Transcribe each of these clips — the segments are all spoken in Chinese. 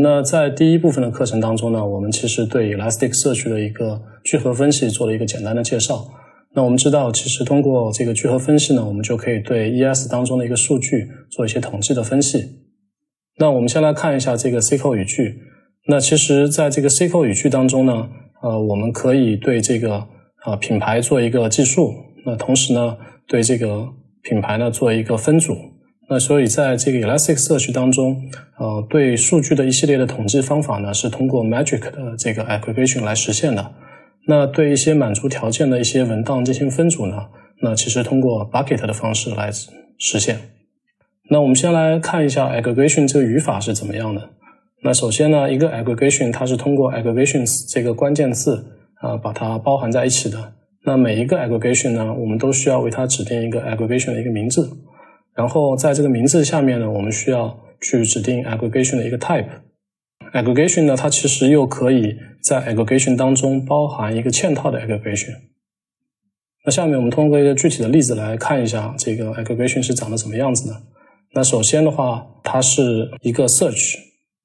那在第一部分的课程当中呢，我们其实对 Elasticsearch 的一个聚合分析做了一个简单的介绍。那我们知道，其实通过这个聚合分析呢，我们就可以对 ES 当中的一个数据做一些统计的分析。那我们先来看一下这个 SQL 语句。那其实在这个 SQL 语句当中呢，呃，我们可以对这个呃品牌做一个计数，那同时呢，对这个品牌呢做一个分组。那所以在这个 Elasticsearch 当中，呃，对数据的一系列的统计方法呢，是通过 Magic 的这个 Aggregation 来实现的。那对一些满足条件的一些文档进行分组呢，那其实通过 Bucket 的方式来实现。那我们先来看一下 Aggregation 这个语法是怎么样的。那首先呢，一个 Aggregation 它是通过 Aggregations 这个关键字啊，把它包含在一起的。那每一个 Aggregation 呢，我们都需要为它指定一个 Aggregation 的一个名字。然后在这个名字下面呢，我们需要去指定 aggregation 的一个 type。aggregation 呢，它其实又可以在 aggregation 当中包含一个嵌套的 aggregation。那下面我们通过一个具体的例子来看一下这个 aggregation 是长得怎么样子呢？那首先的话，它是一个 search。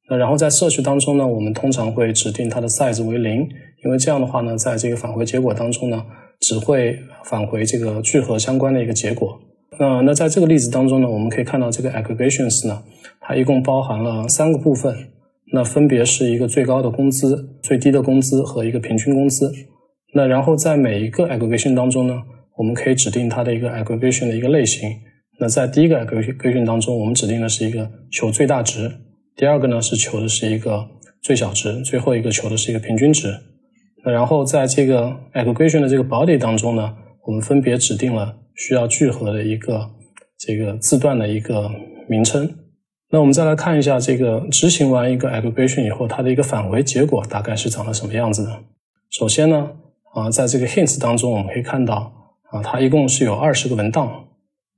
那然后在 search 当中呢，我们通常会指定它的 size 为零，因为这样的话呢，在这个返回结果当中呢，只会返回这个聚合相关的一个结果。那那在这个例子当中呢，我们可以看到这个 aggregations 呢，它一共包含了三个部分，那分别是一个最高的工资、最低的工资和一个平均工资。那然后在每一个 aggregation 当中呢，我们可以指定它的一个 aggregation 的一个类型。那在第一个 aggregation 当中，我们指定的是一个求最大值；第二个呢是求的是一个最小值；最后一个求的是一个平均值。那然后在这个 aggregation 的这个 body 当中呢，我们分别指定了。需要聚合的一个这个字段的一个名称。那我们再来看一下这个执行完一个 aggregation 以后，它的一个返回结果大概是长得什么样子的。首先呢，啊，在这个 hints 当中，我们可以看到啊，它一共是有二十个文档。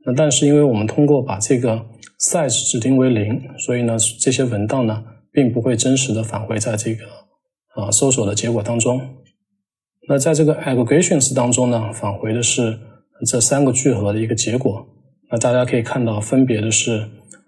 那但是因为我们通过把这个 size 指定为零，所以呢，这些文档呢，并不会真实的返回在这个啊搜索的结果当中。那在这个 aggregations 当中呢，返回的是。这三个聚合的一个结果，那大家可以看到，分别的是，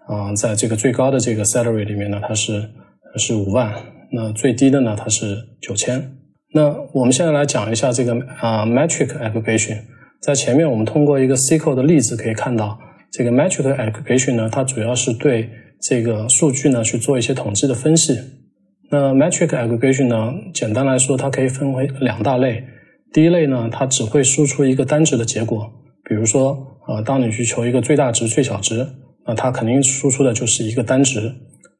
啊，在这个最高的这个 salary 里面呢，它是是五万，那最低的呢，它是九千。那我们现在来讲一下这个啊 metric aggregation，在前面我们通过一个 SQL 的例子可以看到，这个 metric aggregation 呢，它主要是对这个数据呢去做一些统计的分析。那 metric aggregation 呢，简单来说，它可以分为两大类。第一类呢，它只会输出一个单值的结果，比如说，呃，当你去求一个最大值、最小值，那它肯定输出的就是一个单值。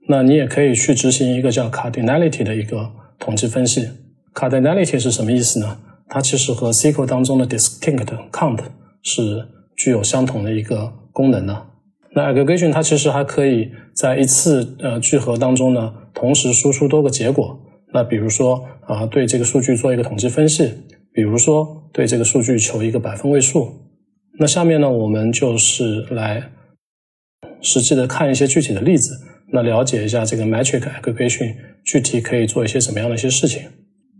那你也可以去执行一个叫 cardinality 的一个统计分析。cardinality 是什么意思呢？它其实和 SQL 当中的 distinct count 是具有相同的一个功能的。那 aggregation 它其实还可以在一次呃聚合当中呢，同时输出多个结果。那比如说，啊，对这个数据做一个统计分析。比如说，对这个数据求一个百分位数。那下面呢，我们就是来实际的看一些具体的例子，那了解一下这个 metric aggregation 具体可以做一些什么样的一些事情。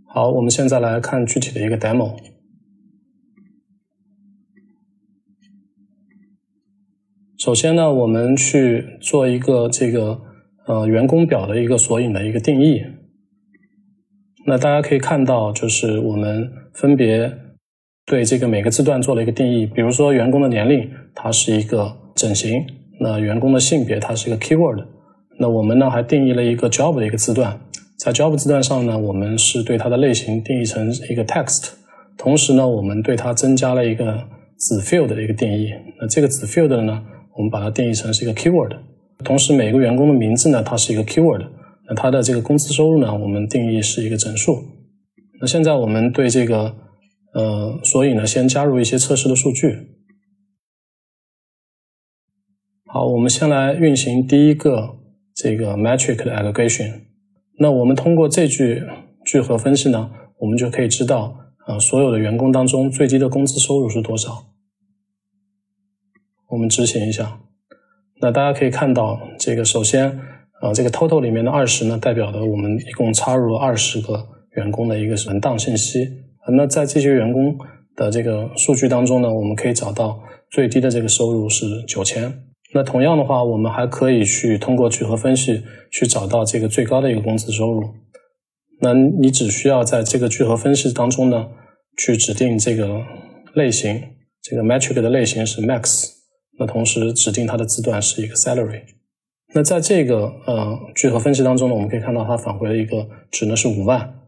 好，我们现在来看具体的一个 demo。首先呢，我们去做一个这个呃员工表的一个索引的一个定义。那大家可以看到，就是我们分别对这个每个字段做了一个定义。比如说，员工的年龄，它是一个整形；那员工的性别，它是一个 keyword。那我们呢，还定义了一个 job 的一个字段。在 job 字段上呢，我们是对它的类型定义成一个 text。同时呢，我们对它增加了一个子 field 的一个定义。那这个子 field 呢，我们把它定义成是一个 keyword。同时，每个员工的名字呢，它是一个 keyword。那它的这个工资收入呢，我们定义是一个整数。那现在我们对这个呃，所以呢，先加入一些测试的数据。好，我们先来运行第一个这个 metric 的 aggregation。那我们通过这句聚合分析呢，我们就可以知道啊，所有的员工当中最低的工资收入是多少。我们执行一下。那大家可以看到，这个首先。啊，这个 total 里面的二十呢，代表的我们一共插入了二十个员工的一个文档信息。那在这些员工的这个数据当中呢，我们可以找到最低的这个收入是九千。那同样的话，我们还可以去通过聚合分析去找到这个最高的一个工资收入。那你只需要在这个聚合分析当中呢，去指定这个类型，这个 metric 的类型是 max，那同时指定它的字段是一个 salary。那在这个呃聚合分析当中呢，我们可以看到它返回了一个值呢是五万。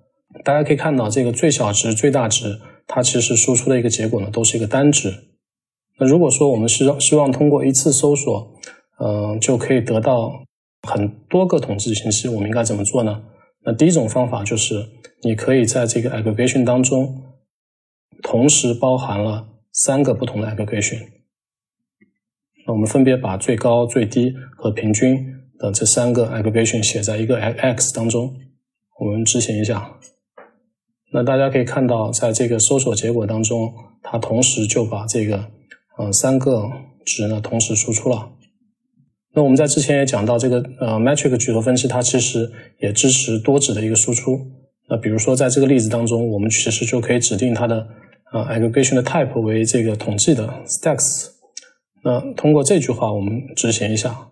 大家可以看到这个最小值、最大值，它其实输出的一个结果呢都是一个单值。那如果说我们希望希望通过一次搜索，嗯，就可以得到很多个统计信息，我们应该怎么做呢？那第一种方法就是，你可以在这个 aggregation 当中，同时包含了三个不同的 aggregation。那我们分别把最高、最低和平均的这三个 aggregation 写在一个 x 当中。我们执行一下。那大家可以看到，在这个搜索结果当中，它同时就把这个。呃，三个值呢同时输出了。那我们在之前也讲到，这个呃 metric 聚合分析它其实也支持多值的一个输出。那比如说在这个例子当中，我们其实就可以指定它的呃 aggregation 的 type 为这个统计的 stacks。那通过这句话我们执行一下，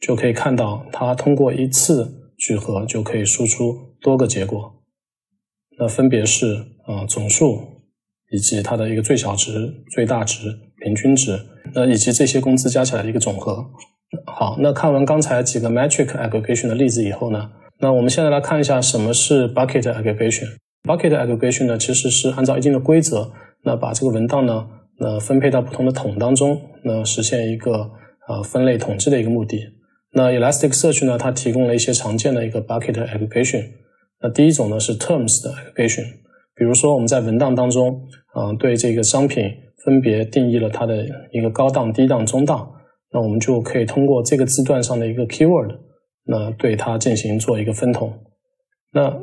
就可以看到它通过一次聚合就可以输出多个结果。那分别是啊总数以及它的一个最小值、最大值。平均值，那以及这些工资加起来的一个总和。好，那看完刚才几个 metric aggregation 的例子以后呢，那我们现在来看一下什么是 bucket aggregation。bucket aggregation 呢，其实是按照一定的规则，那把这个文档呢，那分配到不同的桶当中，那实现一个呃分类统计的一个目的。那 Elasticsearch 呢，它提供了一些常见的一个 bucket aggregation。那第一种呢是 terms 的 aggregation，比如说我们在文档当中，嗯，对这个商品。分别定义了它的一个高档、低档、中档，那我们就可以通过这个字段上的一个 keyword，那对它进行做一个分桶。那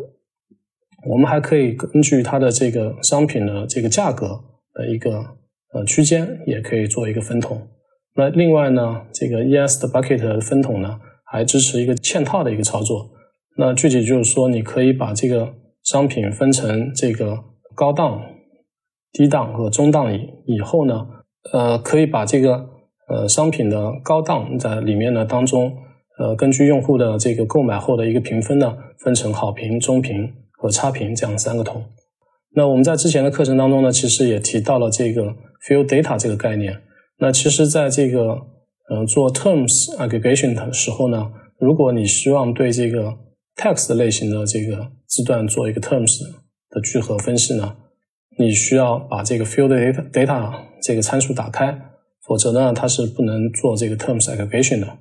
我们还可以根据它的这个商品的这个价格的一个呃区间，也可以做一个分桶。那另外呢，这个 ES 的 bucket 分桶呢，还支持一个嵌套的一个操作。那具体就是说，你可以把这个商品分成这个高档。低档和中档以以后呢，呃，可以把这个呃商品的高档在里面呢当中，呃，根据用户的这个购买后的一个评分呢，分成好评、中评和差评这样三个桶。那我们在之前的课程当中呢，其实也提到了这个 field data 这个概念。那其实在这个呃做 terms aggregation 的时候呢，如果你希望对这个 text 类型的这个字段做一个 terms 的聚合分析呢？你需要把这个 field data data 这个参数打开，否则呢，它是不能做这个 terms aggregation 的。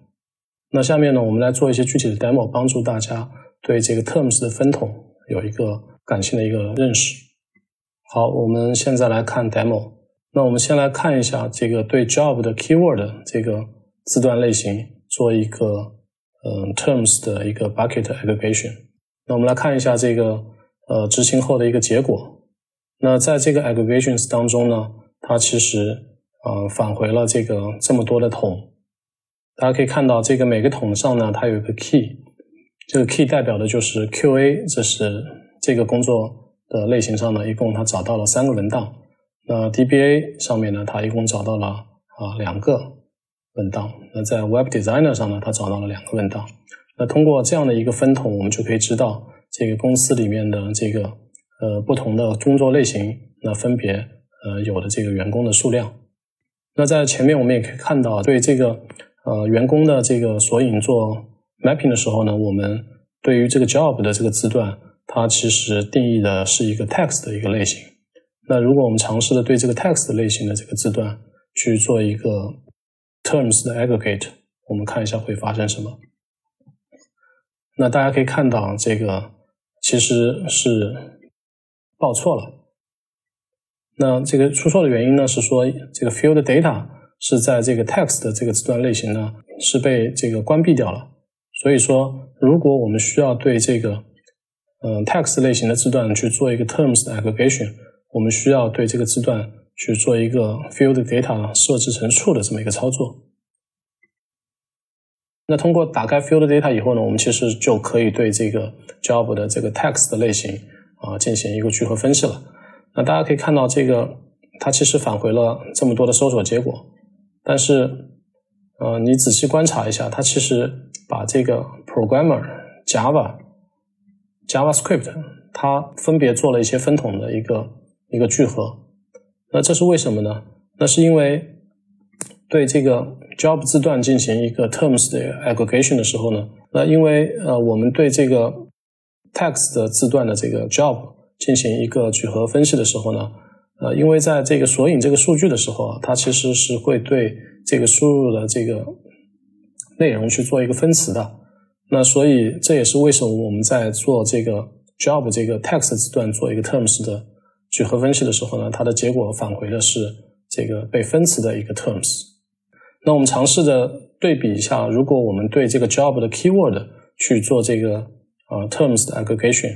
那下面呢，我们来做一些具体的 demo，帮助大家对这个 terms 的分桶有一个感性的一个认识。好，我们现在来看 demo。那我们先来看一下这个对 job 的 keyword 这个字段类型做一个嗯 terms 的一个 bucket aggregation。那我们来看一下这个呃执行后的一个结果。那在这个 aggregations 当中呢，它其实呃返回了这个这么多的桶，大家可以看到这个每个桶上呢，它有一个 key，这个 key 代表的就是 QA，这是这个工作的类型上呢，一共它找到了三个文档。那 DBA 上面呢，它一共找到了啊两个文档。那在 Web Designer 上呢，它找到了两个文档。那通过这样的一个分桶，我们就可以知道这个公司里面的这个。呃，不同的工作类型，那分别呃有的这个员工的数量。那在前面我们也可以看到，对这个呃员工的这个索引做 mapping 的时候呢，我们对于这个 job 的这个字段，它其实定义的是一个 text 的一个类型。那如果我们尝试的对这个 text 类型的这个字段去做一个 terms 的 aggregate，我们看一下会发生什么。那大家可以看到，这个其实是。报错了，那这个出错的原因呢？是说这个 field data 是在这个 text 的这个字段类型呢是被这个关闭掉了。所以说，如果我们需要对这个嗯 text 类型的字段去做一个 terms 的 aggregation，我们需要对这个字段去做一个 field data 设置成 true 的这么一个操作。那通过打开 field data 以后呢，我们其实就可以对这个 job 的这个 text 的类型。啊，进行一个聚合分析了。那大家可以看到，这个它其实返回了这么多的搜索结果，但是，呃，你仔细观察一下，它其实把这个 programmer Java、JavaScript 它分别做了一些分统的一个一个聚合。那这是为什么呢？那是因为对这个 job 字段进行一个 terms 的 aggregation 的时候呢，那因为呃我们对这个 text 的字段的这个 job 进行一个聚合分析的时候呢，呃，因为在这个索引这个数据的时候啊，它其实是会对这个输入的这个内容去做一个分词的。那所以这也是为什么我们在做这个 job 这个 text 字段做一个 terms 的聚合分析的时候呢，它的结果返回的是这个被分词的一个 terms。那我们尝试着对比一下，如果我们对这个 job 的 keyword 去做这个呃 terms 的 aggregation，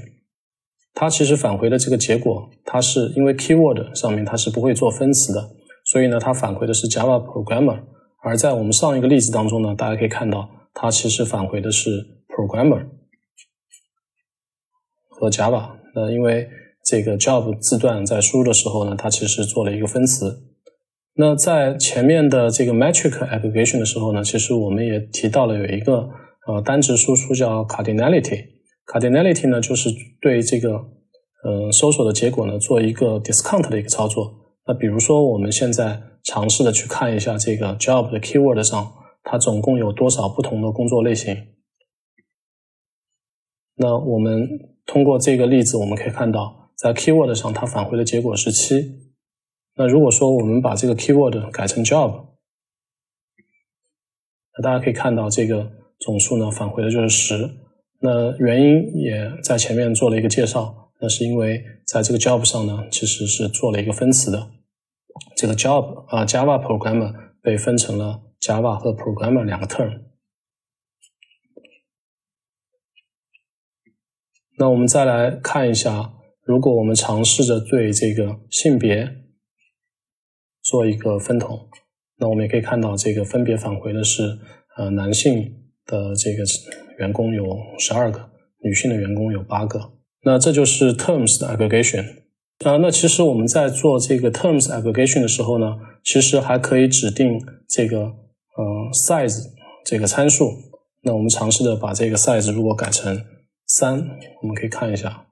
它其实返回的这个结果，它是因为 keyword 上面它是不会做分词的，所以呢，它返回的是 Java programmer。而在我们上一个例子当中呢，大家可以看到，它其实返回的是 programmer 和 Java。那因为这个 job 字段在输入的时候呢，它其实做了一个分词。那在前面的这个 metric aggregation 的时候呢，其实我们也提到了有一个呃单值输出叫 cardinality。cardinality 呢就是对这个呃搜索的结果呢做一个 discount 的一个操作。那比如说我们现在尝试的去看一下这个 job 的 keyword 上，它总共有多少不同的工作类型。那我们通过这个例子，我们可以看到，在 keyword 上它返回的结果是七。那如果说我们把这个 keyword 改成 job，那大家可以看到这个总数呢返回的就是十。那原因也在前面做了一个介绍，那是因为在这个 job 上呢其实是做了一个分词的。这个 job 啊 Java programmer 被分成了 Java 和 programmer 两个 term。那我们再来看一下，如果我们尝试着对这个性别。做一个分统，那我们也可以看到，这个分别返回的是，呃，男性的这个员工有十二个，女性的员工有八个。那这就是 terms 的 aggregation。啊，那其实我们在做这个 terms aggregation 的时候呢，其实还可以指定这个，呃，size 这个参数。那我们尝试着把这个 size 如果改成三，我们可以看一下，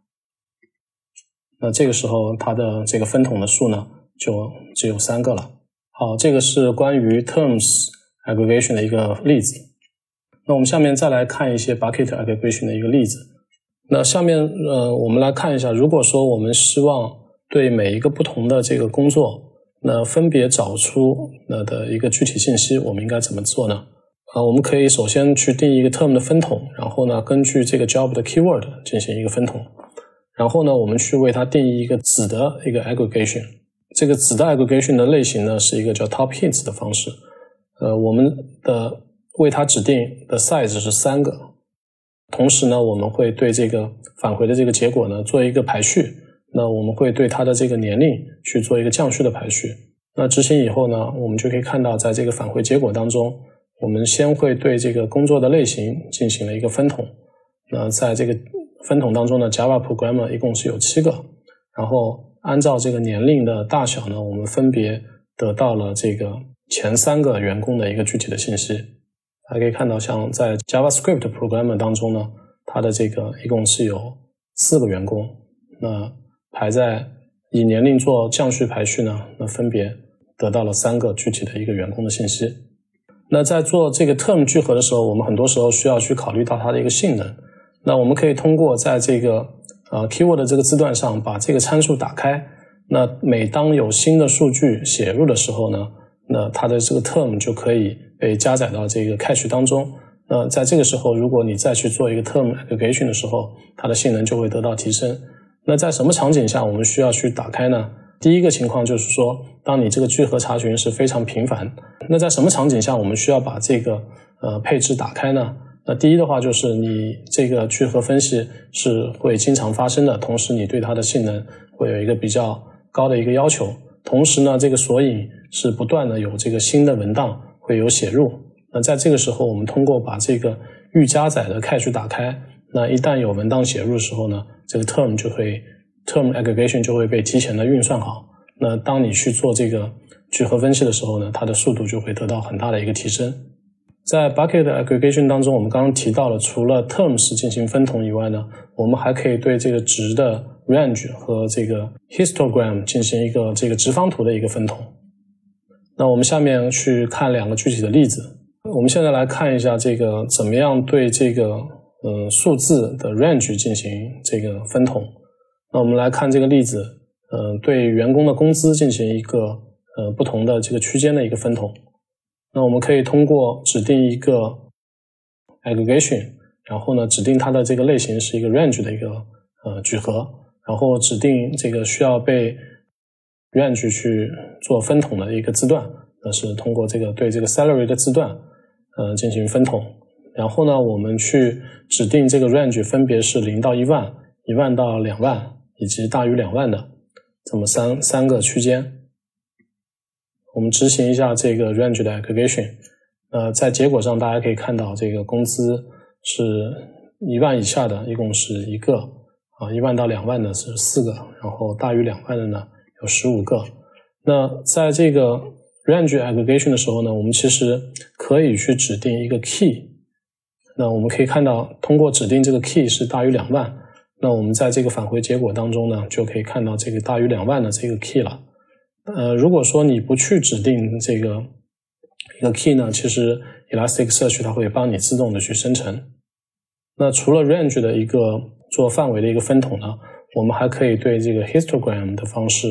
那这个时候它的这个分桶的数呢？就只有三个了。好，这个是关于 terms aggregation 的一个例子。那我们下面再来看一些 bucket aggregation 的一个例子。那下面呃，我们来看一下，如果说我们希望对每一个不同的这个工作，那分别找出那的一个具体信息，我们应该怎么做呢？啊，我们可以首先去定义一个 term 的分桶，然后呢，根据这个 job 的 keyword 进行一个分桶，然后呢，我们去为它定义一个子的一个 aggregation。这个子的 aggregation 的类型呢，是一个叫 top hits 的方式。呃，我们的为它指定的 size 是三个。同时呢，我们会对这个返回的这个结果呢做一个排序。那我们会对它的这个年龄去做一个降序的排序。那执行以后呢，我们就可以看到，在这个返回结果当中，我们先会对这个工作的类型进行了一个分统。那在这个分桶当中呢，Java programmer 一共是有七个，然后。按照这个年龄的大小呢，我们分别得到了这个前三个员工的一个具体的信息。大家可以看到，像在 JavaScript programmer 当中呢，它的这个一共是有四个员工。那排在以年龄做降序排序呢，那分别得到了三个具体的一个员工的信息。那在做这个 term 聚合的时候，我们很多时候需要去考虑到它的一个性能。那我们可以通过在这个呃，keyword 的这个字段上把这个参数打开，那每当有新的数据写入的时候呢，那它的这个 term 就可以被加载到这个 cache 当中。那在这个时候，如果你再去做一个 term aggregation 的时候，它的性能就会得到提升。那在什么场景下我们需要去打开呢？第一个情况就是说，当你这个聚合查询是非常频繁，那在什么场景下我们需要把这个呃配置打开呢？那第一的话就是你这个聚合分析是会经常发生的，同时你对它的性能会有一个比较高的一个要求。同时呢，这个索引是不断的有这个新的文档会有写入。那在这个时候，我们通过把这个预加载的 cache 打开，那一旦有文档写入的时候呢，这个 term 就会 term aggregation 就会被提前的运算好。那当你去做这个聚合分析的时候呢，它的速度就会得到很大的一个提升。在 bucket aggregation 当中，我们刚刚提到了，除了 terms 进行分桶以外呢，我们还可以对这个值的 range 和这个 histogram 进行一个这个直方图的一个分桶。那我们下面去看两个具体的例子。我们现在来看一下这个怎么样对这个呃数字的 range 进行这个分桶。那我们来看这个例子，呃，对员工的工资进行一个呃不同的这个区间的一个分桶。那我们可以通过指定一个 aggregation，然后呢，指定它的这个类型是一个 range 的一个呃聚合，然后指定这个需要被 range 去做分统的一个字段，那是通过这个对这个 salary 的字段呃进行分统，然后呢，我们去指定这个 range 分别是零到一万、一万到两万以及大于两万的这么三三个区间。我们执行一下这个 range 的 aggregation，呃，在结果上大家可以看到，这个工资是一万以下的，一共是一个啊，一万到两万的是四个，然后大于两万的呢有十五个。那在这个 range aggregation 的时候呢，我们其实可以去指定一个 key。那我们可以看到，通过指定这个 key 是大于两万，那我们在这个返回结果当中呢，就可以看到这个大于两万的这个 key 了。呃，如果说你不去指定这个一个 key 呢，其实 Elasticsearch 它会帮你自动的去生成。那除了 range 的一个做范围的一个分统呢，我们还可以对这个 histogram 的方式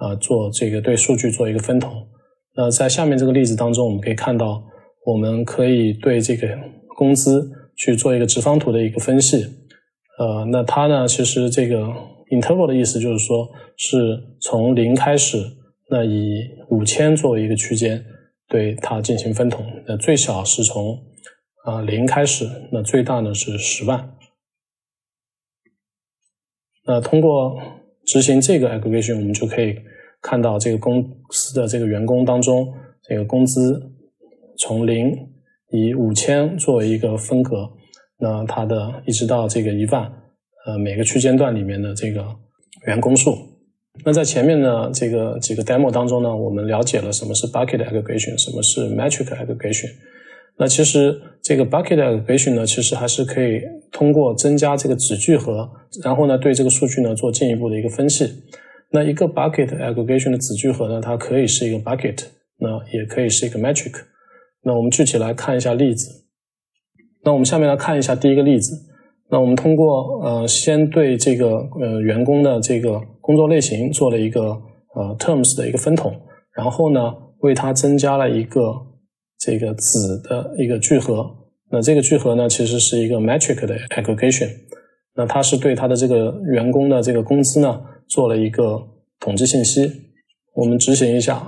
啊做这个对数据做一个分统。那在下面这个例子当中，我们可以看到，我们可以对这个工资去做一个直方图的一个分析。呃，那它呢，其实这个 interval 的意思就是说是从零开始。那以五千作为一个区间，对它进行分桶。那最小是从啊零开始，那最大呢是十万。那通过执行这个 aggregation，我们就可以看到这个公司的这个员工当中，这个工资从零以五千作为一个分隔，那它的一直到这个一万，呃每个区间段里面的这个员工数。那在前面呢，这个几个 demo 当中呢，我们了解了什么是 bucket aggregation，什么是 metric aggregation。那其实这个 bucket aggregation 呢，其实还是可以通过增加这个子聚合，然后呢对这个数据呢做进一步的一个分析。那一个 bucket aggregation 的子聚合呢，它可以是一个 bucket，那也可以是一个 metric。那我们具体来看一下例子。那我们下面来看一下第一个例子。那我们通过呃，先对这个呃员工的这个工作类型做了一个呃 terms 的一个分统，然后呢，为它增加了一个这个子的一个聚合。那这个聚合呢，其实是一个 metric 的 aggregation。那它是对它的这个员工的这个工资呢，做了一个统计信息。我们执行一下，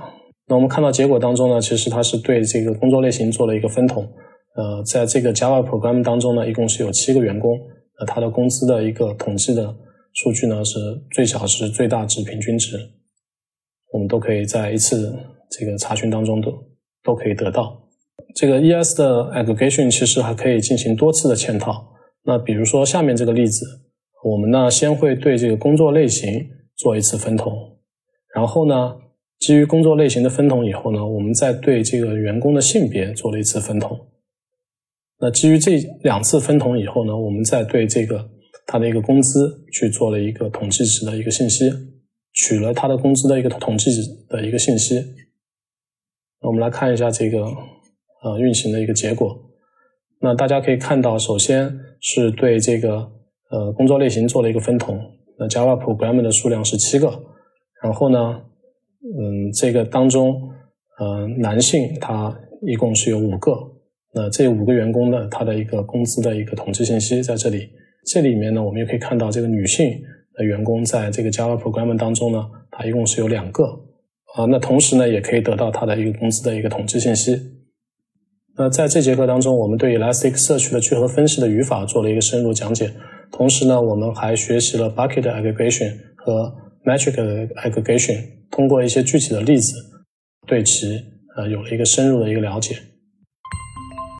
那我们看到结果当中呢，其实它是对这个工作类型做了一个分统。呃，在这个 Java program 当中呢，一共是有七个员工，那他的工资的一个统计的数据呢，是最小值、最大值、平均值，我们都可以在一次这个查询当中都都可以得到。这个 ES 的 aggregation 其实还可以进行多次的嵌套。那比如说下面这个例子，我们呢先会对这个工作类型做一次分桶，然后呢，基于工作类型的分桶以后呢，我们再对这个员工的性别做了一次分桶。那基于这两次分统以后呢，我们再对这个他的一个工资去做了一个统计值的一个信息，取了他的工资的一个统计值的一个信息。那我们来看一下这个呃运行的一个结果。那大家可以看到，首先是对这个呃工作类型做了一个分桶。那 Java program 的数量是七个，然后呢，嗯，这个当中呃男性他一共是有五个。那这五个员工的他的一个工资的一个统计信息在这里，这里面呢，我们也可以看到这个女性的员工在这个 Java program 当中呢，它一共是有两个啊。那同时呢，也可以得到它的一个工资的一个统计信息。那在这节课当中，我们对 Elasticsearch 的聚合分析的语法做了一个深入讲解，同时呢，我们还学习了 bucket aggregation 和 metric aggregation，通过一些具体的例子，对其呃有了一个深入的一个了解。